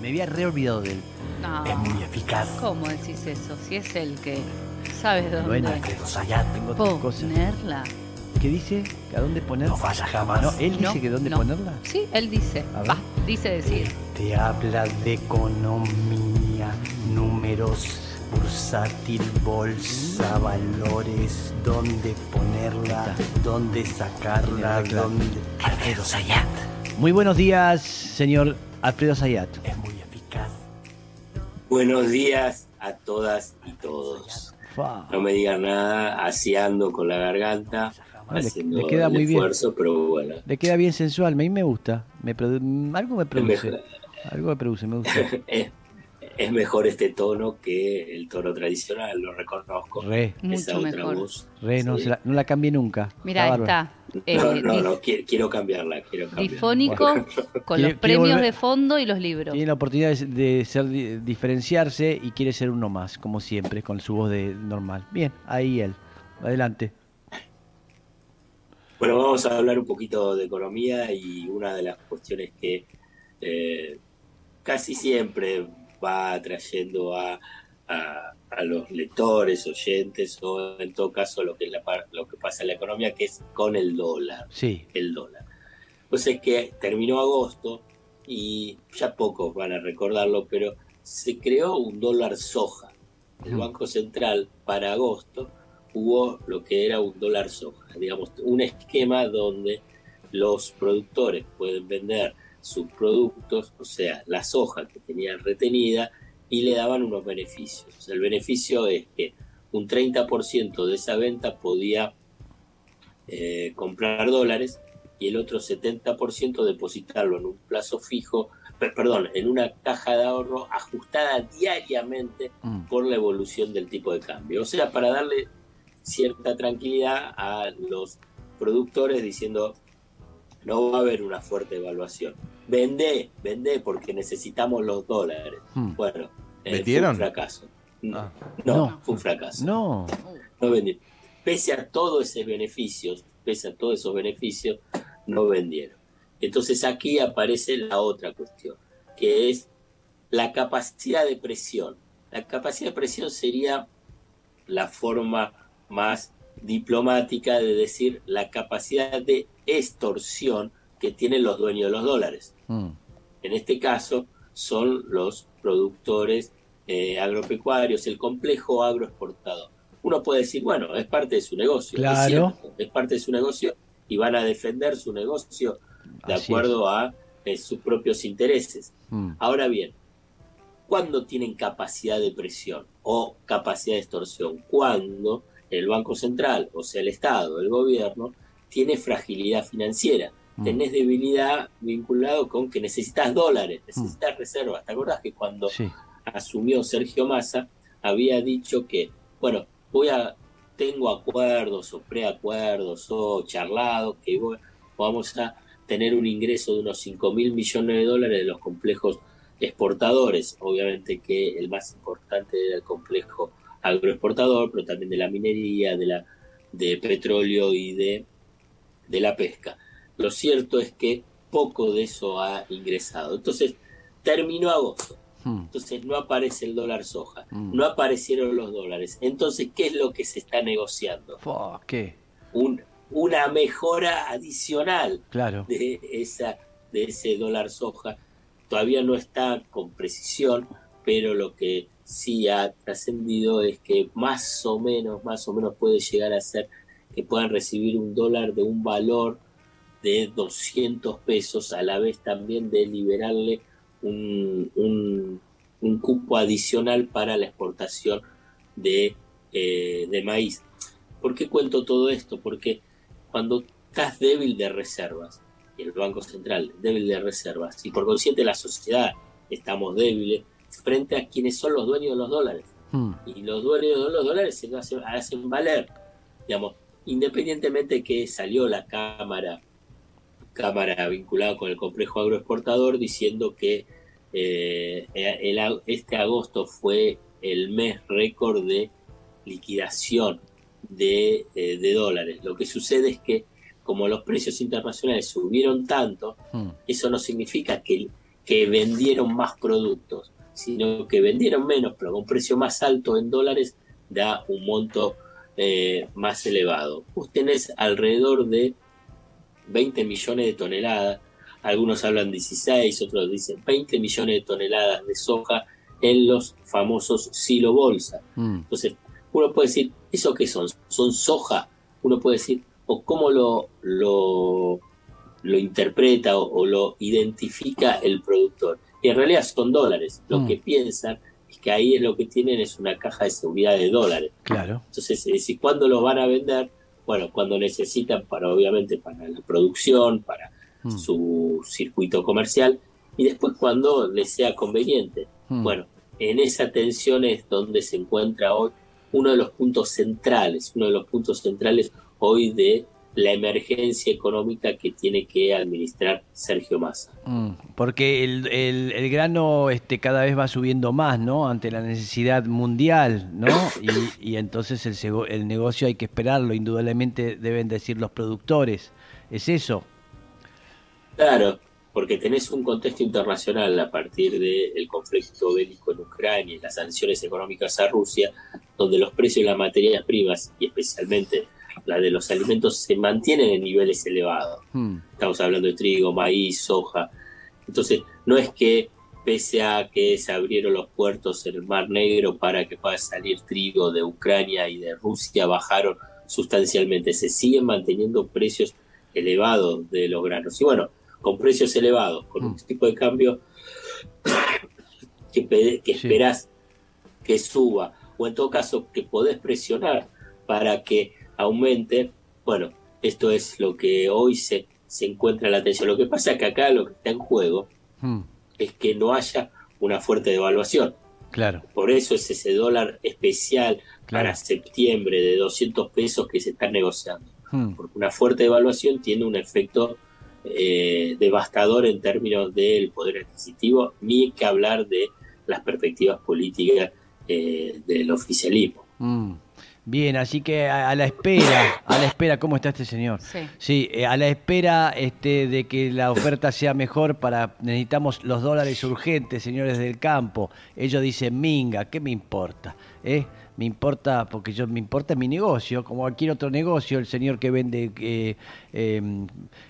Me había re olvidado de él. No, Es muy eficaz. ¿cómo decís eso? Si es el que sabe dónde Bueno, Alfredo Sayat. Tengo otras cosas. ponerla. ¿Qué dice? ¿A dónde poner? No falla jamás. No, él dice que dónde no. ponerla. Sí, él dice. A ver. Va, dice decir. Te habla de economía, números, bursátil, bolsa, valores, dónde ponerla, dónde sacarla, dónde... Alfredo Sayat. Muy buenos días, señor Alfredo Sayat. Es muy eficaz. Buenos días a todas y todos. No me digan nada, aseando con la garganta, le- haciendo le queda el muy bien. esfuerzo, pero bueno. Le queda bien sensual, a mí me gusta. Me algo me produce. Algo me produce, me gusta. Es, mejor este tono que el tono tradicional, lo reconozco. Re, Esa Mucho otra mejor. voz. re, no, Sí. se la, no la cambié nunca. Mira, Está ahí bárbaro. está. Eh, No, no, quiero, quiero cambiarla, quiero cambiarla. Difónico con los premios volver- de fondo y los libros. Tiene la oportunidad de, ser di- diferenciarse y quiere ser uno más, como siempre, con su voz de normal. Bien, ahí él. Adelante. Bueno, vamos a hablar un poquito de economía y una de las cuestiones que eh, casi siempre va atrayendo a, a- a los lectores, oyentes o en todo caso lo que, es la, lo que pasa en la economía, que es con el dólar. Sí. El dólar. Pues es que terminó agosto y ya pocos van a recordarlo, pero se creó un dólar soja. El. Banco Central para agosto hubo lo que era un dólar soja, digamos, un esquema donde los productores pueden vender sus productos, o sea, la soja que tenían retenida, y le daban unos beneficios. El beneficio es que un 30% de esa venta podía eh, comprar dólares y el otro 70% depositarlo en un plazo fijo, pe- perdón, en una caja de ahorro ajustada diariamente Mm. por la evolución del tipo de cambio. O sea, para darle cierta tranquilidad a los productores diciendo, no va a haber una fuerte evaluación. Vende, vende porque necesitamos los dólares. Mm. Bueno, eh, fue un fracaso. No, Ah. no, No. fue un fracaso. No. No vendieron. Pese a todos esos beneficios, pese a todos esos beneficios, no vendieron. Entonces aquí aparece la otra cuestión, que es la capacidad de presión. La capacidad de presión sería la forma más diplomática de decir la capacidad de extorsión que tienen los dueños de los dólares. Mm. En este caso son los productores eh, agropecuarios, el complejo agroexportador. Uno puede decir, bueno, es parte de su negocio. es Claro. cierto, Es, parte de su negocio y van a defender su negocio de Así acuerdo a eh, sus propios intereses. Mm. Ahora bien, ¿cuándo tienen capacidad de presión o capacidad de extorsión? Cuando el Banco Central, o sea, el Estado, el gobierno, tiene fragilidad financiera. Mm. Tenés debilidad vinculado con que necesitas dólares, necesitas reservas. ¿Te acordás que cuando Sí. asumió Sergio Massa había dicho que, bueno, voy a, tengo acuerdos o preacuerdos o charlados que voy- vamos a tener un ingreso de unos 5 mil millones de dólares de los complejos exportadores. Obviamente que el más importante era el complejo agroexportador, pero también de la minería, de la de petróleo y de, de la pesca. Lo cierto es que poco de eso ha ingresado. Entonces, terminó agosto. Mm. Entonces no aparece el dólar soja, Mm. no aparecieron los dólares. Entonces, ¿qué es lo que se está negociando? ¿Qué? Un, una mejora adicional Claro. de, esa, de ese dólar soja. Todavía no está con precisión, pero lo que sí ha trascendido es que más o menos, más o menos puede llegar a ser que puedan recibir un dólar de un valor de 200 pesos, a la vez también de liberarle un, un- cupo adicional para la exportación de, eh, de maíz. ¿Por qué cuento todo esto? Porque cuando estás débil de reservas, y el Banco Central débil de reservas, y por consiguiente la sociedad estamos débiles frente a quienes son los dueños de los dólares. Mm. Y los dueños de los dólares se hacen, hacen valer, digamos, independientemente que salió la Cámara, Cámara vinculada con el complejo agroexportador diciendo que eh, el este agosto fue el mes récord de liquidación de, eh, de dólares. Lo que sucede es que como los precios internacionales subieron tanto, Mm. eso no significa que, que vendieron más productos, sino que vendieron menos, pero con un precio más alto en dólares, da un monto eh, más elevado. Vos tenés alrededor de 20 millones de toneladas, algunos hablan 16, otros dicen 20 millones de toneladas de soja en los famosos silo bolsa. Mm. Entonces, uno puede decir, ¿eso qué son? ¿Son soja? Uno puede decir, o cómo lo, lo, lo interpreta o, o lo identifica el productor. Y en realidad son dólares. Lo Mm. que piensan es que ahí lo que tienen es una caja de seguridad de dólares. Claro. Entonces, es decir, ¿cuándo lo van a vender? Bueno, cuando necesitan para, obviamente, para la producción, para Mm. su circuito comercial, y después cuando les sea conveniente. Mm. Bueno, en esa tensión es donde se encuentra hoy uno de los puntos centrales, uno de los puntos centrales hoy de la emergencia económica que tiene que administrar Sergio Massa. Mm, Porque el, el- el grano este, cada vez va subiendo más, ¿no? Ante la necesidad mundial, ¿no? Y, y entonces el, el negocio hay que esperarlo, indudablemente deben decir los productores. ¿Es eso? Claro, porque tenés un contexto internacional a partir del conflicto bélico en Ucrania y las sanciones económicas a Rusia, donde los precios de las materias primas y especialmente la de los alimentos se mantienen en niveles elevados. Mm, Estamos hablando de trigo, maíz, soja. Entonces, no es que pese a que se abrieron los puertos en el Mar Negro para que pueda salir trigo de Ucrania y de Rusia, bajaron sustancialmente. Se siguen manteniendo precios elevados de los granos. Y bueno, con precios elevados, con un Mm. tipo de cambio que, que Sí. esperás que suba, o en todo caso que podés presionar para que aumente, bueno, esto es lo que hoy se, se encuentra en la atención. Lo que pasa es que acá lo que está en juego mm, es que no haya una fuerte devaluación. claro, Por eso es ese dólar especial Claro. para septiembre de 200 pesos que se están negociando. mm, Porque una fuerte devaluación tiene un efecto eh, devastador en términos del poder adquisitivo, ni que hablar de las perspectivas políticas eh, del oficialismo. mm. Bien, así que a, a la espera, a la espera, ¿cómo está este señor? Sí. Sí, eh, a la espera este, de que la oferta sea mejor para necesitamos los dólares urgentes, señores del campo. Ellos dicen, minga, ¿qué me importa? ¿Eh? Me importa, porque yo me importa mi negocio, como cualquier otro negocio, el señor que vende eh, eh,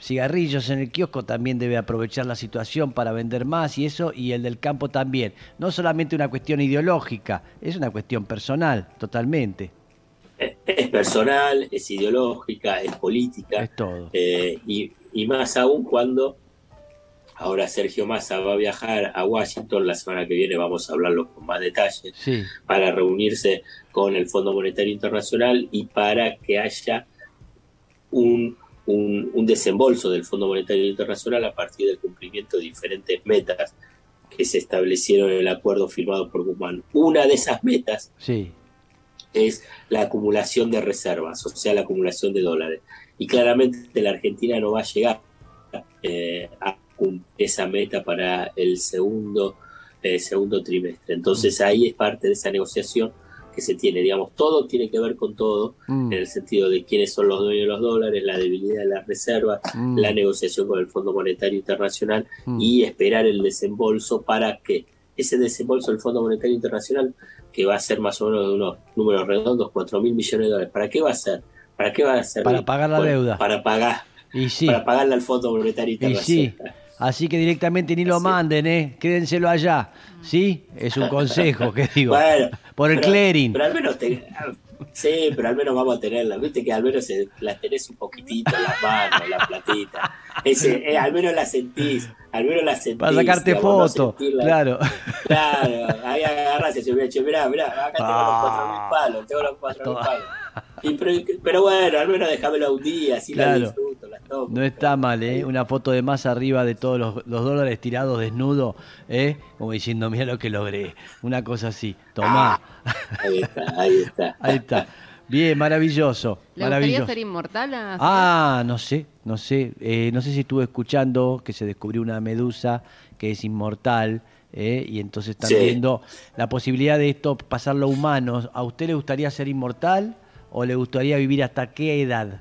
cigarrillos en el kiosco también debe aprovechar la situación para vender más y eso, y el del campo también. No solamente una cuestión ideológica, es una cuestión personal, totalmente. Es- Es personal, es ideológica, es política. Es todo. Eh, y, y más aún cuando ahora Sergio Massa va a viajar a Washington la semana que viene, vamos a hablarlo con más detalle, Sí, para reunirse con el Fondo Monetario Internacional y para que haya un, un, un desembolso del Fondo Monetario Internacional a partir del cumplimiento de diferentes metas que se establecieron en el acuerdo firmado por Guzmán. Una de esas metas sí. Es la acumulación de reservas, o sea, la acumulación de dólares. Y claramente la Argentina no va a llegar eh, a cumplir esa meta para el segundo, eh, segundo trimestre. Entonces ahí es parte de esa negociación que se tiene. Digamos, todo tiene que ver con todo, Mm, en el sentido de quiénes son los dueños de los dólares, la debilidad de las reservas, mm, la negociación con el Fondo Monetario Internacional mm. y esperar el desembolso para que ese desembolso del Fondo Monetario Internacional, que va a ser más o menos de unos números redondos, 4 mil millones de dólares, ¿para qué va a ser? ¿Para qué va a ser? Para pagar la deuda. Para pagar, Y sí, para pagarle al Fondo Monetario y sí. Internacional. Así que directamente ni lo manden, ¿eh? Quédenselo allá. ¿Sí? Es un consejo que digo. Bueno, Por el pero- clearing. Pero al menos te- Sí, pero al menos vamos a tenerla. Viste que al menos se- las tenés un poquitito en las manos, la platita. Ese, eh, al menos la sentís. Al menos la sentís. Para sacarte digamos, foto. Claro. Claro, ahí agarras y se che, mirá, mirá, acá tengo Ah. los cuatro mil palos, tengo los cuatro mil palos. Y pero, pero bueno, al menos déjamelo un día, así la Claro. disfruto, No está mal, ¿eh? Una foto de más arriba de todos los, los dólares tirados desnudo, ¿eh? Como diciendo, mira lo que logré. Una cosa así. Tomá. Ahí está, ahí está. Ahí está. Bien, maravilloso. ¿Le maravilloso. gustaría ser inmortal a Ah, no sé, no sé. Eh, no sé si estuve escuchando que se descubrió una medusa que es inmortal. eh, y entonces están Sí. viendo la posibilidad de esto pasarlo a humanos. ¿A usted le gustaría ser inmortal o le gustaría vivir hasta qué edad?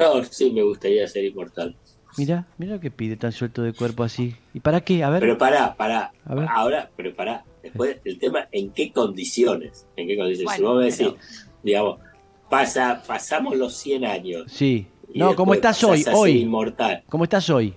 No, sí, me gustaría ser inmortal. Mirá, mirá lo que pide tan suelto de cuerpo así. ¿Y para qué? A ver. Pero pará, pará. A ver. Ahora, pero pará. Después el tema, ¿en qué condiciones? ¿En qué condiciones? si Bueno, vos me decís, pero- digamos, pasa, pasamos los 100 años. Sí. No, como estás hoy, hoy. inmortal. ¿Cómo estás hoy?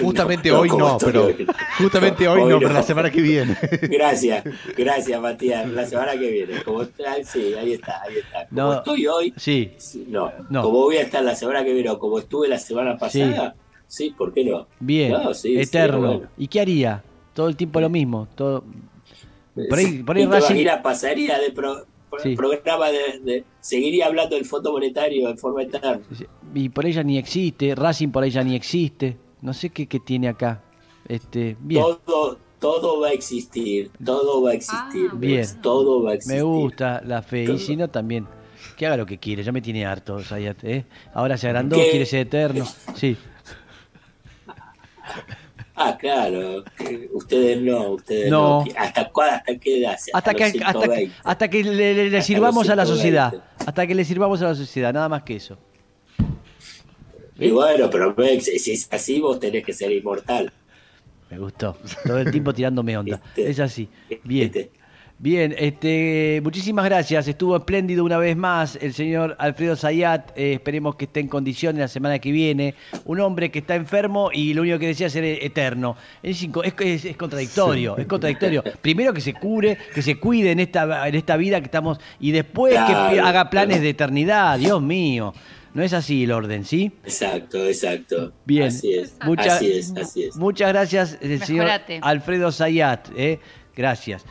Justamente No, hoy no, pero hoy. justamente hoy no, pero la semana que viene. Gracias, gracias Matías. La semana que viene. Como, sí, ahí está, ahí está. Como No. estoy hoy, Sí. sí, no. No. Como voy a estar la semana que viene o como estuve la semana pasada, sí, ¿por qué no? Bien. Sí, sí, Eterno. bueno. ¿Y qué haría? Todo el tiempo lo mismo. Todo... Por ahí, por ahí Racing- pasaría de pro- pro- Sí. programa de, de- Seguiría hablando del fondo monetario en forma eterna. Y por ella ni existe. Racing por ya ni existe. No sé qué, qué tiene acá. Este, bien. Todo, todo va a existir, todo va a existir. Ah, Bien. Todo va a existir. Me gusta la fe. Y si no, también. Que haga lo que quiere. Ya me tiene harto, Zayat, ¿eh? Ahora se agrandó, ¿Qué? quiere ser eterno. Sí. Ah, claro. Ustedes no, ustedes No. no. ¿Hasta, cuál, ¿Hasta qué edad? Hasta que, hasta, que- 120. hasta que le, le- le Hasta los sirvamos a la 120. sociedad. Hasta que le sirvamos a la sociedad, nada más que eso. Y bueno, pero si es así, vos tenés que ser inmortal. Me gustó. Todo el tiempo tirándome onda. Este, Es así. Bien. este. Bien, este, muchísimas gracias. Estuvo espléndido una vez más el señor Alfredo Zayat. Eh, esperemos que esté en condiciones la semana que viene. Un hombre que está enfermo y lo único que decía es ser eterno. Es, es, es- contradictorio, es contradictorio. Primero que se cure, que se cuide en esta, en esta vida que estamos y después que Claro, haga planes claro. de eternidad. Dios mío. No es así el orden, ¿sí? Exacto, exacto. Bien. Así es. Mucha- así es, así es. Muchas gracias, el señor Mejorate. Alfredo Zayat. ¿eh? Gracias.